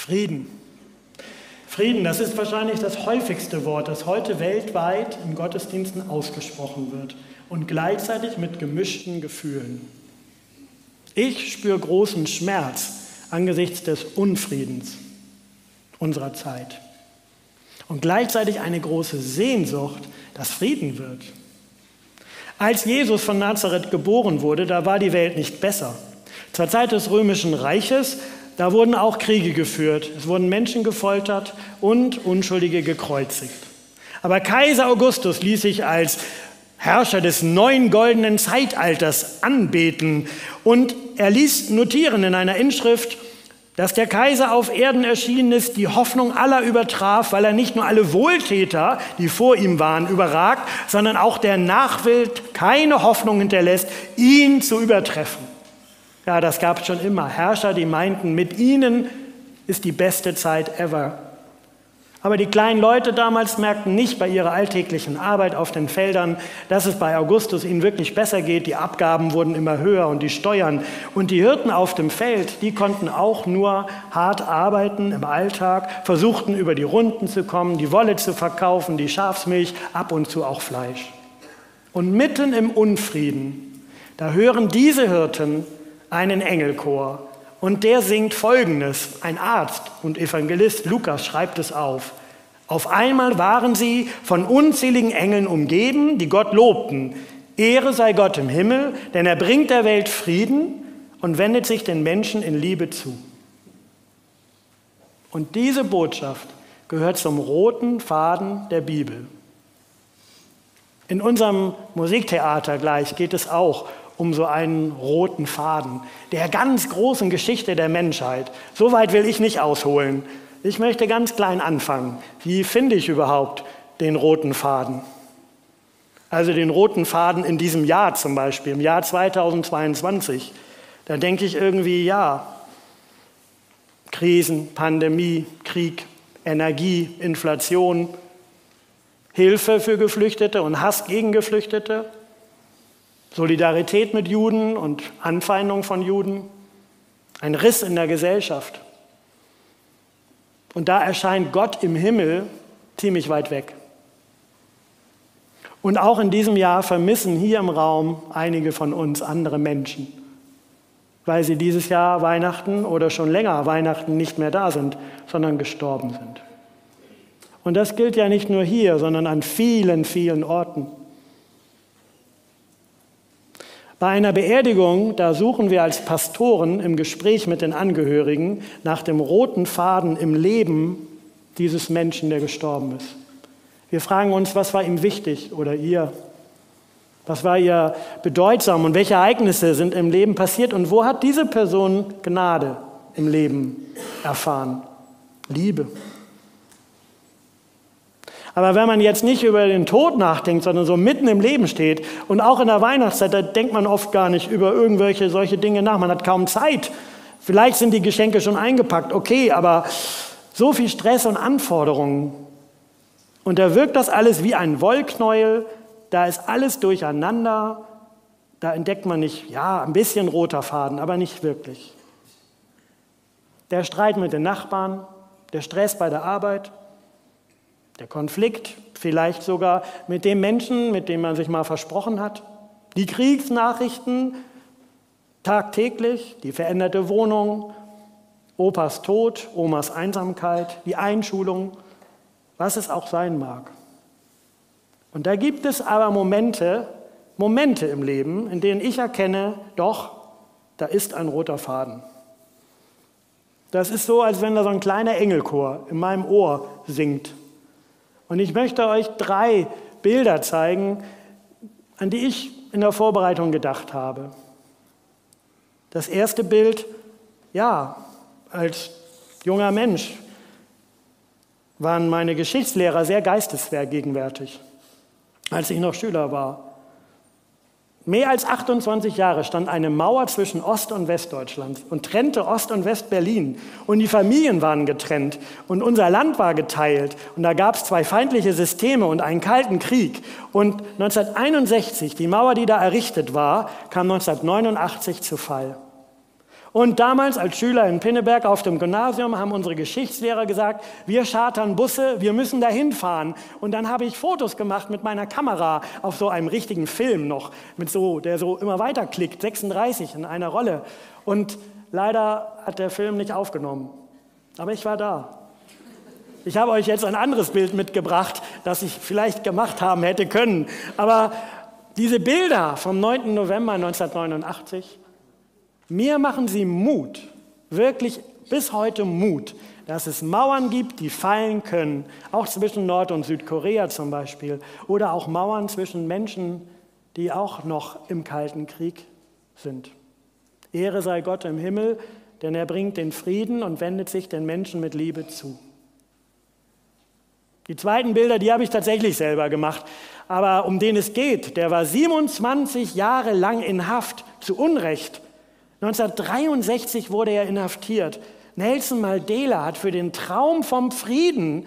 Frieden. Frieden, das ist wahrscheinlich das häufigste Wort, das heute weltweit in Gottesdiensten ausgesprochen wird und gleichzeitig mit gemischten Gefühlen. Ich spüre großen Schmerz angesichts des Unfriedens unserer Zeit und gleichzeitig eine große Sehnsucht, dass Frieden wird. Als Jesus von Nazareth geboren wurde, da war die Welt nicht besser. Zur Zeit des römischen Reiches da wurden auch Kriege geführt, es wurden Menschen gefoltert und Unschuldige gekreuzigt. Aber Kaiser Augustus ließ sich als Herrscher des neuen goldenen Zeitalters anbeten und er ließ notieren in einer Inschrift, dass der Kaiser auf Erden erschienen ist, die Hoffnung aller übertraf, weil er nicht nur alle Wohltäter, die vor ihm waren, überragt, sondern auch der Nachwelt keine Hoffnung hinterlässt, ihn zu übertreffen. Ja, das gab es schon immer. Herrscher, die meinten, mit ihnen ist die beste Zeit ever. Aber die kleinen Leute damals merkten nicht bei ihrer alltäglichen Arbeit auf den Feldern, dass es bei Augustus ihnen wirklich besser geht. Die Abgaben wurden immer höher und die Steuern. Und die Hirten auf dem Feld, die konnten auch nur hart arbeiten im Alltag, versuchten über die Runden zu kommen, die Wolle zu verkaufen, die Schafsmilch, ab und zu auch Fleisch. Und mitten im Unfrieden, da hören diese Hirten einen Engelchor. Und der singt folgendes. Ein Arzt und Evangelist Lukas schreibt es auf. Auf einmal waren sie von unzähligen Engeln umgeben, die Gott lobten. Ehre sei Gott im Himmel, denn er bringt der Welt Frieden und wendet sich den Menschen in Liebe zu. Und diese Botschaft gehört zum roten Faden der Bibel. In unserem Musiktheater gleich geht es auch um so einen roten Faden der ganz großen Geschichte der Menschheit. So weit will ich nicht ausholen. Ich möchte ganz klein anfangen. Wie finde ich überhaupt den roten Faden? Also den roten Faden in diesem Jahr zum Beispiel, im Jahr 2022. Da denke ich irgendwie, ja, Krisen, Pandemie, Krieg, Energie, Inflation, Hilfe für Geflüchtete und Hass gegen Geflüchtete, Solidarität mit Juden und Anfeindung von Juden, ein Riss in der Gesellschaft. Und da erscheint Gott im Himmel ziemlich weit weg. Und auch in diesem Jahr vermissen hier im Raum einige von uns andere Menschen, weil sie dieses Jahr Weihnachten oder schon länger Weihnachten nicht mehr da sind, sondern gestorben sind. Und das gilt ja nicht nur hier, sondern an vielen, vielen Orten. Bei einer Beerdigung, da suchen wir als Pastoren im Gespräch mit den Angehörigen nach dem roten Faden im Leben dieses Menschen, der gestorben ist. Wir fragen uns, was war ihm wichtig oder ihr? Was war ihr bedeutsam und welche Ereignisse sind im Leben passiert und wo hat diese Person Gnade im Leben erfahren? Liebe. Aber wenn man jetzt nicht über den Tod nachdenkt, sondern so mitten im Leben steht und auch in der Weihnachtszeit, da denkt man oft gar nicht über irgendwelche solche Dinge nach. Man hat kaum Zeit. Vielleicht sind die Geschenke schon eingepackt, okay, aber so viel Stress und Anforderungen. Und da wirkt das alles wie ein Wollknäuel, da ist alles durcheinander. Da entdeckt man nicht, ja, ein bisschen roter Faden, aber nicht wirklich. Der Streit mit den Nachbarn, der Stress bei der Arbeit, der Konflikt vielleicht sogar mit dem Menschen, mit dem man sich mal versprochen hat. Die Kriegsnachrichten tagtäglich, die veränderte Wohnung, Opas Tod, Omas Einsamkeit, die Einschulung, was es auch sein mag. Und da gibt es aber Momente, Momente im Leben, in denen ich erkenne, doch, da ist ein roter Faden. Das ist so, als wenn da so ein kleiner Engelchor in meinem Ohr singt. Und ich möchte euch drei Bilder zeigen, an die ich in der Vorbereitung gedacht habe. Das erste Bild, ja, als junger Mensch waren meine Geschichtslehrer sehr geistesgegenwärtig, als ich noch Schüler war. Mehr als 28 Jahre stand eine Mauer zwischen Ost- und Westdeutschland und trennte Ost- und West-Berlin. Und die Familien waren getrennt und unser Land war geteilt. Und da gab es zwei feindliche Systeme und einen kalten Krieg. Und 1961, die Mauer, die da errichtet war, kam 1989 zu Fall. Und damals als Schüler in Pinneberg auf dem Gymnasium haben unsere Geschichtslehrer gesagt, wir chartern Busse, wir müssen dahin fahren. Und dann habe ich Fotos gemacht mit meiner Kamera auf so einem richtigen Film noch, mit so, der so immer weiter klickt, 36 in einer Rolle. Und leider hat der Film nicht aufgenommen. Aber ich war da. Ich habe euch jetzt ein anderes Bild mitgebracht, das ich vielleicht gemacht haben hätte können. Aber diese Bilder vom 9. November 1989, mir machen sie Mut, wirklich bis heute Mut, dass es Mauern gibt, die fallen können, auch zwischen Nord- und Südkorea zum Beispiel, oder auch Mauern zwischen Menschen, die auch noch im Kalten Krieg sind. Ehre sei Gott im Himmel, denn er bringt den Frieden und wendet sich den Menschen mit Liebe zu. Die zweiten Bilder, die habe ich tatsächlich selber gemacht. Aber um den es geht, der war 27 Jahre lang in Haft, zu Unrecht, 1963 wurde er inhaftiert. Nelson Mandela hat für den Traum vom Frieden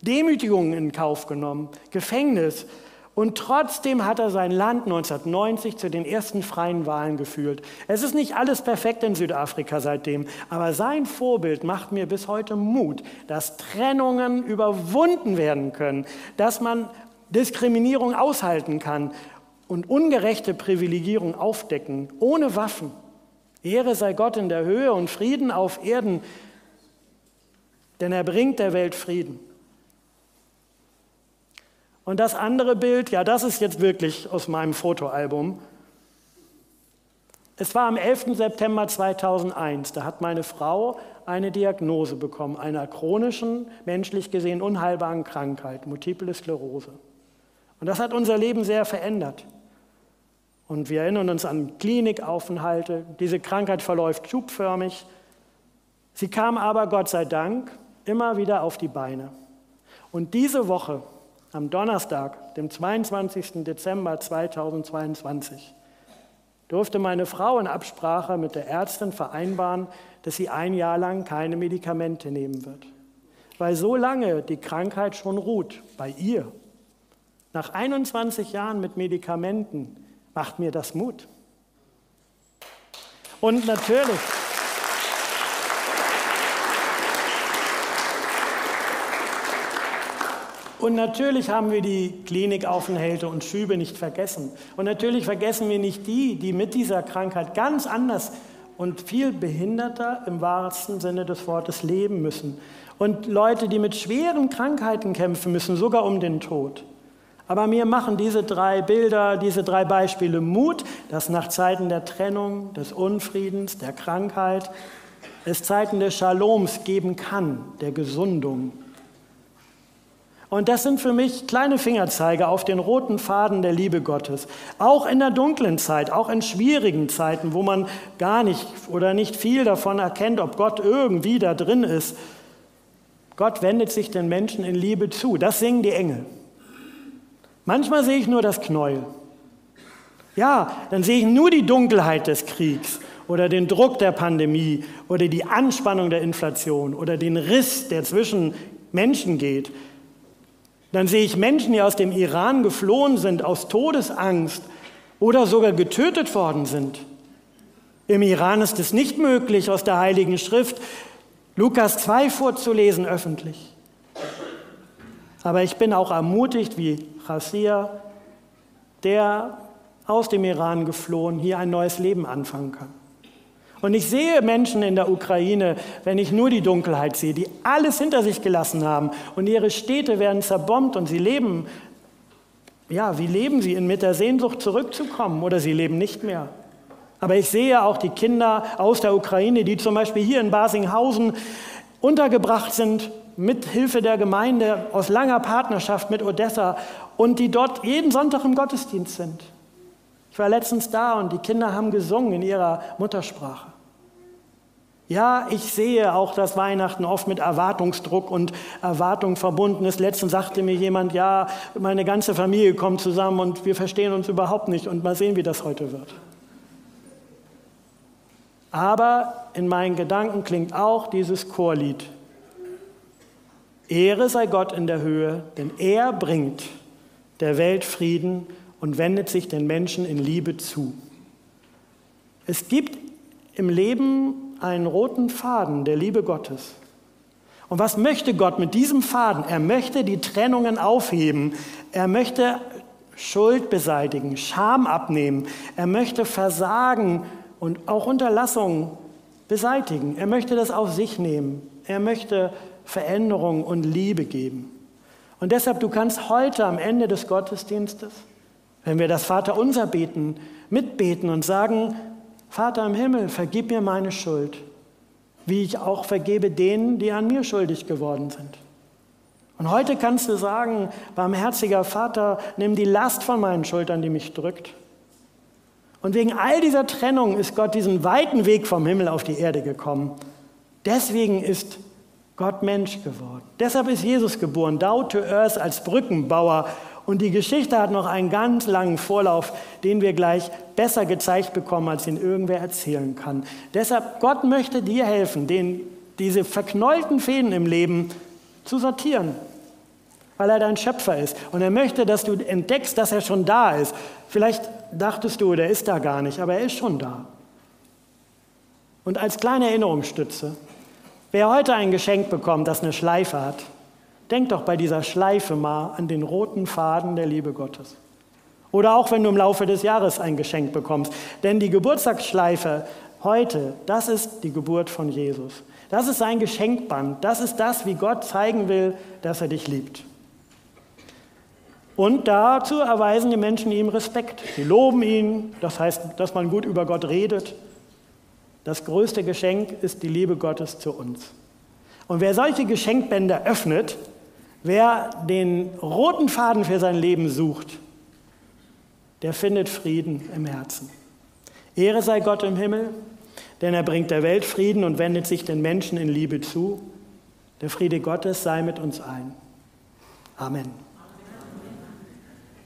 Demütigungen in Kauf genommen, Gefängnis. Und trotzdem hat er sein Land 1990 zu den ersten freien Wahlen geführt. Es ist nicht alles perfekt in Südafrika seitdem, aber sein Vorbild macht mir bis heute Mut, dass Trennungen überwunden werden können, dass man Diskriminierung aushalten kann und ungerechte Privilegierung aufdecken, ohne Waffen. Ehre sei Gott in der Höhe und Frieden auf Erden, denn er bringt der Welt Frieden. Und das andere Bild, ja, das ist jetzt wirklich aus meinem Fotoalbum. Es war am 11. September 2001, da hat meine Frau eine Diagnose bekommen, einer chronischen, menschlich gesehen unheilbaren Krankheit, Multiple Sklerose. Und das hat unser Leben sehr verändert. Und wir erinnern uns an Klinikaufenthalte. Diese Krankheit verläuft schubförmig. Sie kam aber, Gott sei Dank, immer wieder auf die Beine. Und diese Woche, am Donnerstag, dem 22. Dezember 2022, durfte meine Frau in Absprache mit der Ärztin vereinbaren, dass sie ein Jahr lang keine Medikamente nehmen wird. Weil so lange die Krankheit schon ruht bei ihr. Nach 21 Jahren mit Medikamenten macht mir das Mut. Und natürlich, Und natürlich haben wir die Klinikaufenthalte und Schübe nicht vergessen. Und natürlich vergessen wir nicht die, die mit dieser Krankheit ganz anders und viel behinderter im wahrsten Sinne des Wortes leben müssen. Und Leute, die mit schweren Krankheiten kämpfen müssen, sogar um den Tod. Aber mir machen diese drei Bilder, diese drei Beispiele Mut, dass nach Zeiten der Trennung, des Unfriedens, der Krankheit, es Zeiten des Shaloms geben kann, der Gesundung. Und das sind für mich kleine Fingerzeige auf den roten Faden der Liebe Gottes. Auch in der dunklen Zeit, auch in schwierigen Zeiten, wo man gar nicht oder nicht viel davon erkennt, ob Gott irgendwie da drin ist. Gott wendet sich den Menschen in Liebe zu. Das singen die Engel. Manchmal sehe ich nur das Knäuel. Ja, dann sehe ich nur die Dunkelheit des Kriegs oder den Druck der Pandemie oder die Anspannung der Inflation oder den Riss, der zwischen Menschen geht. Dann sehe ich Menschen, die aus dem Iran geflohen sind, aus Todesangst oder sogar getötet worden sind. Im Iran ist es nicht möglich, aus der Heiligen Schrift Lukas 2 vorzulesen öffentlich. Aber ich bin auch ermutigt, wie Rasia, der aus dem Iran geflohen, hier ein neues Leben anfangen kann. Und ich sehe Menschen in der Ukraine, wenn ich nur die Dunkelheit sehe, die alles hinter sich gelassen haben und ihre Städte werden zerbombt und sie leben, ja, wie leben sie mit der Sehnsucht zurückzukommen oder sie leben nicht mehr. Aber ich sehe auch die Kinder aus der Ukraine, die zum Beispiel hier in Basinghausen untergebracht sind mit Hilfe der Gemeinde aus langer Partnerschaft mit Odessa und die dort jeden Sonntag im Gottesdienst sind. Ich war letztens da und die Kinder haben gesungen in ihrer Muttersprache. Ja, ich sehe auch, dass Weihnachten oft mit Erwartungsdruck und Erwartung verbunden ist. Letztens sagte mir jemand, ja, meine ganze Familie kommt zusammen und wir verstehen uns überhaupt nicht und mal sehen, wie das heute wird. Aber in meinen Gedanken klingt auch dieses Chorlied Ehre sei Gott in der Höhe, denn er bringt der Welt Frieden und wendet sich den Menschen in Liebe zu. Es gibt im Leben einen roten Faden der Liebe Gottes. Und was möchte Gott mit diesem Faden? Er möchte die Trennungen aufheben. Er möchte Schuld beseitigen, Scham abnehmen. Er möchte Versagen und auch Unterlassungen beseitigen. Er möchte das auf sich nehmen. Er möchte Veränderung und Liebe geben. Und deshalb, du kannst heute am Ende des Gottesdienstes, wenn wir das Vaterunser beten, mitbeten und sagen, Vater im Himmel, vergib mir meine Schuld, wie ich auch vergebe denen, die an mir schuldig geworden sind. Und heute kannst du sagen, barmherziger Vater, nimm die Last von meinen Schultern, die mich drückt. Und wegen all dieser Trennung ist Gott diesen weiten Weg vom Himmel auf die Erde gekommen. Deswegen ist Gott Mensch geworden. Deshalb ist Jesus geboren, down to earth als Brückenbauer. Und die Geschichte hat noch einen ganz langen Vorlauf, den wir gleich besser gezeigt bekommen, als ihn irgendwer erzählen kann. Deshalb, Gott möchte dir helfen, den, diese verknollten Fäden im Leben zu sortieren, weil er dein Schöpfer ist. Und er möchte, dass du entdeckst, dass er schon da ist. Vielleicht dachtest du, der ist da gar nicht, aber er ist schon da. Und als kleine Erinnerungsstütze, wer heute ein Geschenk bekommt, das eine Schleife hat, denk doch bei dieser Schleife mal an den roten Faden der Liebe Gottes. Oder auch wenn du im Laufe des Jahres ein Geschenk bekommst. Denn die Geburtstagsschleife heute, das ist die Geburt von Jesus. Das ist sein Geschenkband. Das ist das, wie Gott zeigen will, dass er dich liebt. Und dazu erweisen die Menschen ihm Respekt. Sie loben ihn, das heißt, dass man gut über Gott redet. Das größte Geschenk ist die Liebe Gottes zu uns. Und wer solche Geschenkbänder öffnet, wer den roten Faden für sein Leben sucht, der findet Frieden im Herzen. Ehre sei Gott im Himmel, denn er bringt der Welt Frieden und wendet sich den Menschen in Liebe zu. Der Friede Gottes sei mit uns allen. Amen.